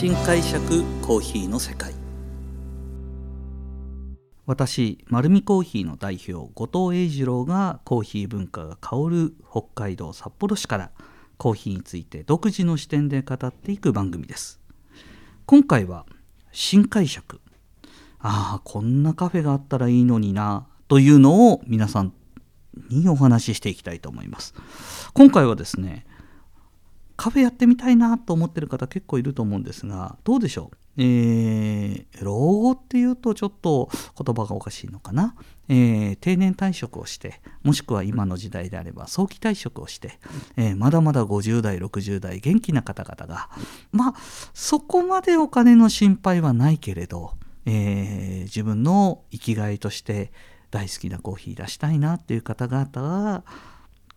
新解釈コーヒーの世界。私丸るコーヒーの代表後藤英二郎がコーヒー文化が香る北海道札幌市からコーヒーについて独自の視点で語っていく番組です。今回は新解釈。ああこんなカフェがあったらいいのになというのを皆さんにお話ししていきたいと思います。今回はですねカフェやってみたいなと思ってる方結構いると思うんですがどうでしょう？えー、老後っていうとちょっと言葉がおかしいのかな、えー、定年退職をしてもしくは今の時代であれば早期退職をして、えー、まだまだ50代60代元気な方々がまあそこまでお金の心配はないけれど、え自分の生きがいとして大好きなコーヒー出したいなっていう方々は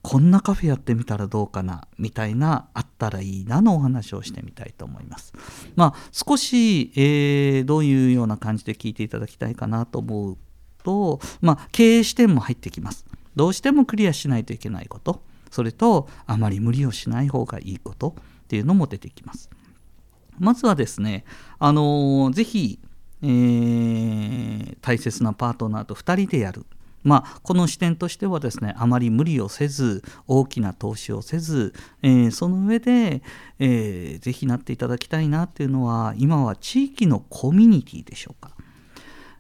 こんなカフェやってみたらどうかなみたいなあったらいいなのお話をしてみたいと思います。まあ少し、えー、どういうような感じで聞いていただきたいかなと思うと、まあ、経営視点も入ってきます。どうしてもクリアしないといけないことそれとあまり無理をしない方がいいことっていうのも出てきます。まずはですね、あのー、ぜひ、えー、大切なパートナーと2人でやるまあ、この視点としてはですねあまり無理をせず大きな投資をせず、えー、その上で、えー、ぜひなっていただきたいなっていうのは今は地域のコミュニティでしょうか。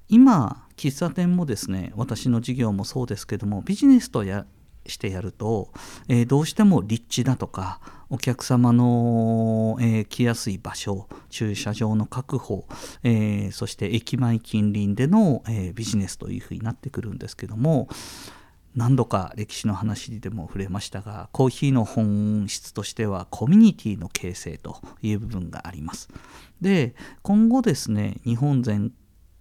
今喫茶店もですね私の事業もそうですけどもビジネスとやしてやると、えー、どうしても立地だとかお客様の、えー、来やすい場所駐車場の確保、えー、そして駅前近隣での、えビジネスというふうになってくるんですけども何度か歴史の話でも触れましたがコーヒーの本質としてはコミュニティの形成という部分があります。で今後ですね日本全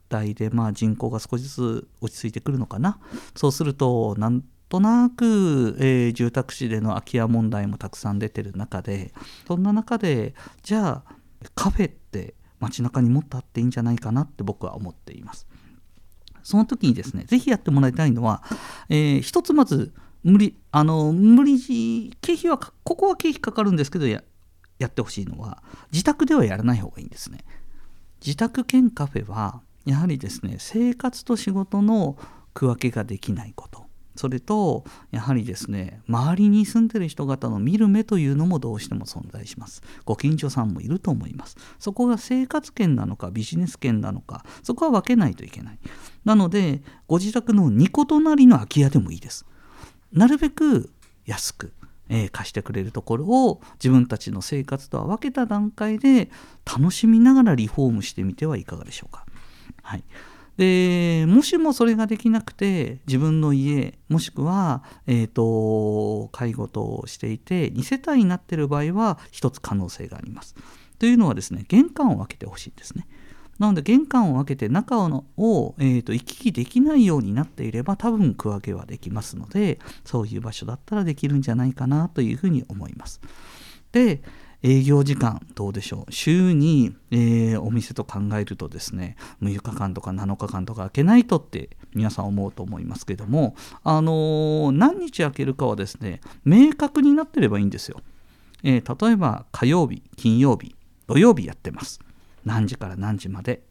体でまあ人口が少しずつ落ち着いてくるのかなそうするとなんとなく、えー、住宅地での空き家問題もたくさん出てる中でそんな中でじゃあカフェって街中にもっとあっていいんじゃないかなって僕は思っています。その時にですね、ぜひやってもらいたいのは、えー、一つまず、無理、あの、無理、経費は、ここは経費かかるんですけどや、やってほしいのは、自宅ではやらない方がいいんですね。自宅兼カフェは、やはりですね、生活と仕事の区分けができないこと。それとやはりですね周りに住んでる人方の見る目というのもどうしても存在します。ご近所さんもいると思います。そこが生活圏なのかビジネス圏なのかそこは分けないといけない。なのでご自宅の2個隣の空き家でもいいです。なるべく安くえー、貸してくれるところを自分たちの生活とは分けた段階で楽しみながらリフォームしてみてはいかがでしょうか。はい、でもしもそれができなくて自分の家もしくは、えーと、介護としていて2世帯になっている場合は1つ可能性があります。というのはですね玄関を開けてほしいんですね。なので玄関を開けて中を、えーと、行き来できないようになっていれば多分区分けはできますのでそういう場所だったらできるんじゃないかなというふうに思います。で営業時間どうでしょう？週に、えー、お店と考えるとですね6日間とか7日間とか開けないとって皆さん思うと思いますけどもあのー、何日開けるかはですね明確になってればいいんですよ、えー、例えば火曜日金曜日土曜日やってます。何時から何時まで。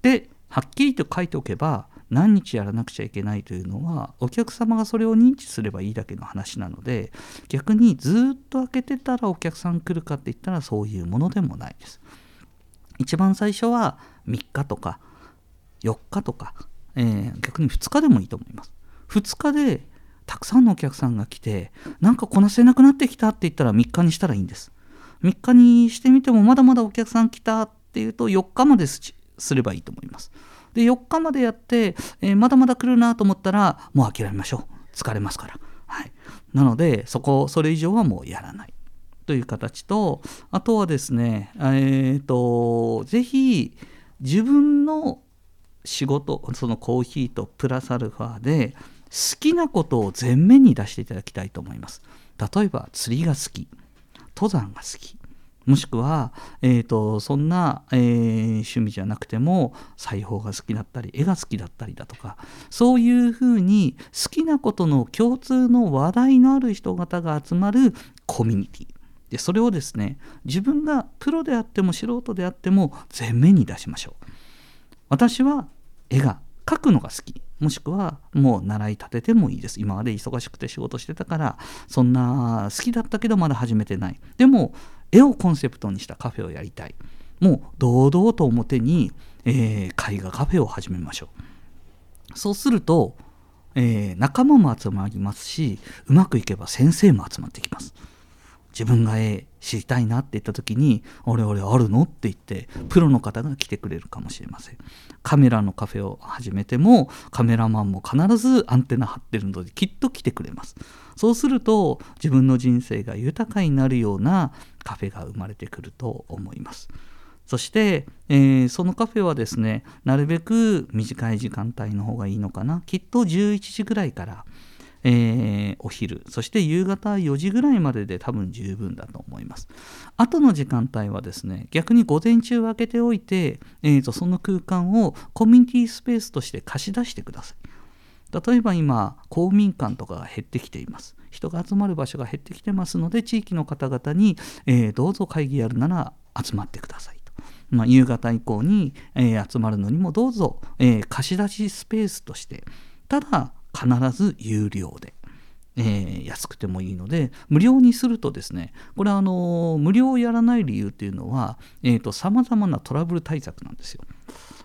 ではっきりと書いておけば何日やらなくちゃいけないというのはお客様がそれを認知すればいいだけの話なので逆にずっと開けてたらお客さん来るかって言ったらそういうものでもないです。一番最初は3日とか4日とか、えー、逆に2日でもいいと思います。2日でたくさんのお客さんが来てなんかこなせなくなってきたって言ったら3日にしたらいいんです。3日にしてみてもまだまだお客さん来たっていうと4日まですればいいと思います。で4日までやって、えー、まだまだ来るなと思ったらもう諦めましょう。疲れますから、はい、なのでそこそれ以上はもうやらない。という形とあとはですねえっ、ー、とぜひ自分の仕事そのコーヒーとプラスアルファで好きなことを前面に出していただきたいと思います。例えば釣りが好き。登山が好き。もしくは、えーと、そんな、えー、趣味じゃなくても裁縫が好きだったり絵が好きだったりだとかそういうふうに好きなことの共通の話題のある人方が集まるコミュニティ。でそれをですね自分がプロであっても素人であっても前面に出しましょう。私は絵が描くのが好き。もしくはもう習い立ててもいいです。今まで忙しくて仕事してたからそんな好きだったけどまだ始めてない。でも絵をコンセプトにしたカフェをやりたい。もう堂々と表に、えー、絵画カフェを始めましょう。そうすると、えー、仲間も集まりますしうまくいけば先生も集まってきます。自分が絵知りたいなって言った時に「俺俺あるの?」って言ってプロの方が来てくれるかもしれません。カメラのカフェを始めてもカメラマンも必ずアンテナ張ってるのできっと来てくれます。そうすると自分の人生が豊かになるようなカフェが生まれてくると思います。そして、えー、そのカフェはですねなるべく短い時間帯の方がいいのかな。きっと11時ぐらいからえー、お昼そして夕方4時ぐらいまでで多分十分だと思います。後の時間帯はですね逆に午前中分けておいて、えーと、その空間をコミュニティスペースとして貸し出してください。例えば今公民館とかが減ってきています。人が集まる場所が減ってきてますので地域の方々に、えー、どうぞ会議やるなら集まってくださいと、まあ、夕方以降に、えー、集まるのにもどうぞ、えー、貸し出しスペースとして。ただ必ず有料で。えー、安くてもいいので無料にするとですねこれはあの無料をやらない理由っていうのはさまざまなトラブル対策なんですよ。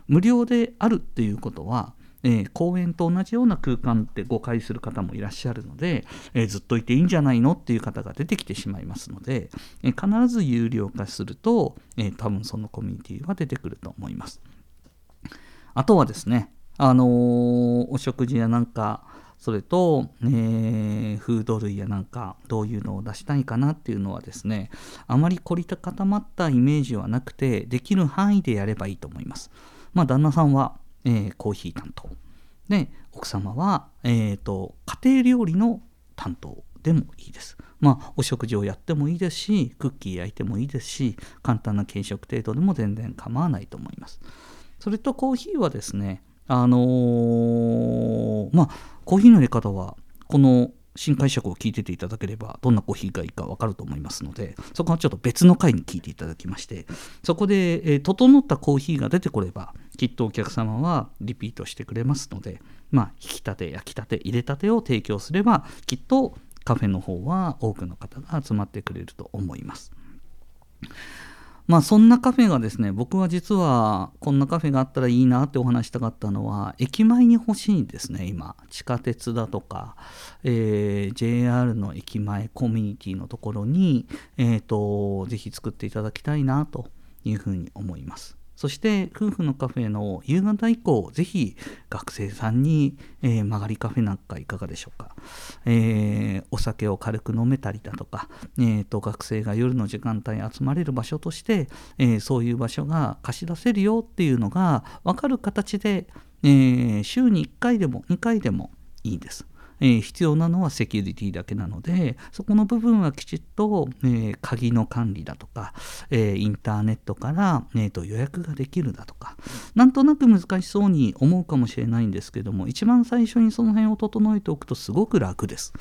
無料であるっていうことは、えー、公園と同じような空間って誤解する方もいらっしゃるので、えー、ずっといていいんじゃないのっていう方が出てきてしまいますので、えー、必ず有料化すると、え多分そのコミュニティは出てくると思います。あとはですねあの、お食事やなんかそれと、えー、フード類やなんかどういうのを出したいかなっていうのはですねあまり凝り固まったイメージはなくてできる範囲でやればいいと思います。まあ旦那さんは、えー、コーヒー担当。で奥様は、えーと、家庭料理の担当でもいいです。まあお食事をやってもいいですしクッキー焼いてもいいですし簡単な軽食程度でも全然構わないと思います。それとコーヒーはですねあのー、まあコーヒーの入れ方はこの新解釈を聞いてていただければどんなコーヒーがいいか分かると思いますのでそこはちょっと別の回に聞いていただきましてそこで、えー、整ったコーヒーが出てこればきっとお客様はリピートしてくれますのでまあ引き立て焼きたて入れたてを提供すればきっとカフェの方は多くの方が集まってくれると思います。まあそんなカフェがですね僕は実はこんなカフェがあったらいいなってお話したかったのは駅前に欲しいんですね今。地下鉄だとか、えー、JR の駅前コミュニティのところに、えーと、ぜひ作っていただきたいなというふうに思います。そして夫婦のカフェの夕方以降、ぜひ学生さんに、えー、曲がりカフェなんかいかがでしょうか。えー、お酒を軽く飲めたりだとか、えーと、学生が夜の時間帯集まれる場所として、えー、そういう場所が貸し出せるよっていうのが分かる形で、え、週に1回でも2回でもいいです。え、必要なのはセキュリティだけなのでそこの部分はきちっと、え、鍵の管理だとか、え、インターネットから、えーと、予約ができるだとかなんとなく難しそうに思うかもしれないんですけども一番最初にその辺を整えておくとすごく楽です。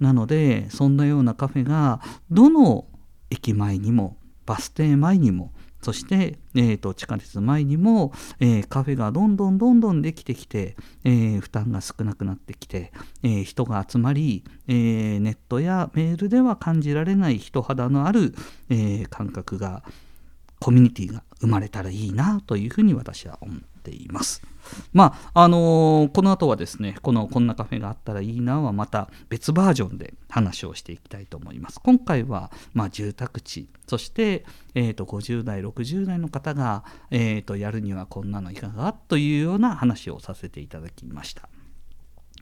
なのでそんなようなカフェがどの駅前にもバス停前にもそして、えーと、地下鉄前にも、えー、カフェがどんどんどんどんできてきて、えー、負担が少なくなってきて、えー、人が集まり、えネットやメールでは感じられない人肌のある、え感覚がコミュニティが生まれたらいいなというふうに私は思っています。まああのー、この後はですねこのこんなカフェがあったらいいなはまた別バージョンで話をしていきたいと思います今回は、まあ、住宅地そして、えーと、50代60代の方が、えーと、やるにはこんなのいかがというような話をさせていただきました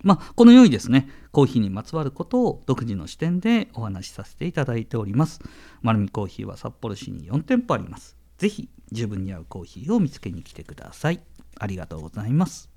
まあ、このようにですね、コーヒーにまつわることを独自の視点でお話しさせていただいております。丸見コーヒーは札幌市に4店舗あります。ぜひ自分に合うコーヒーを見つけに来てください。ありがとうございます。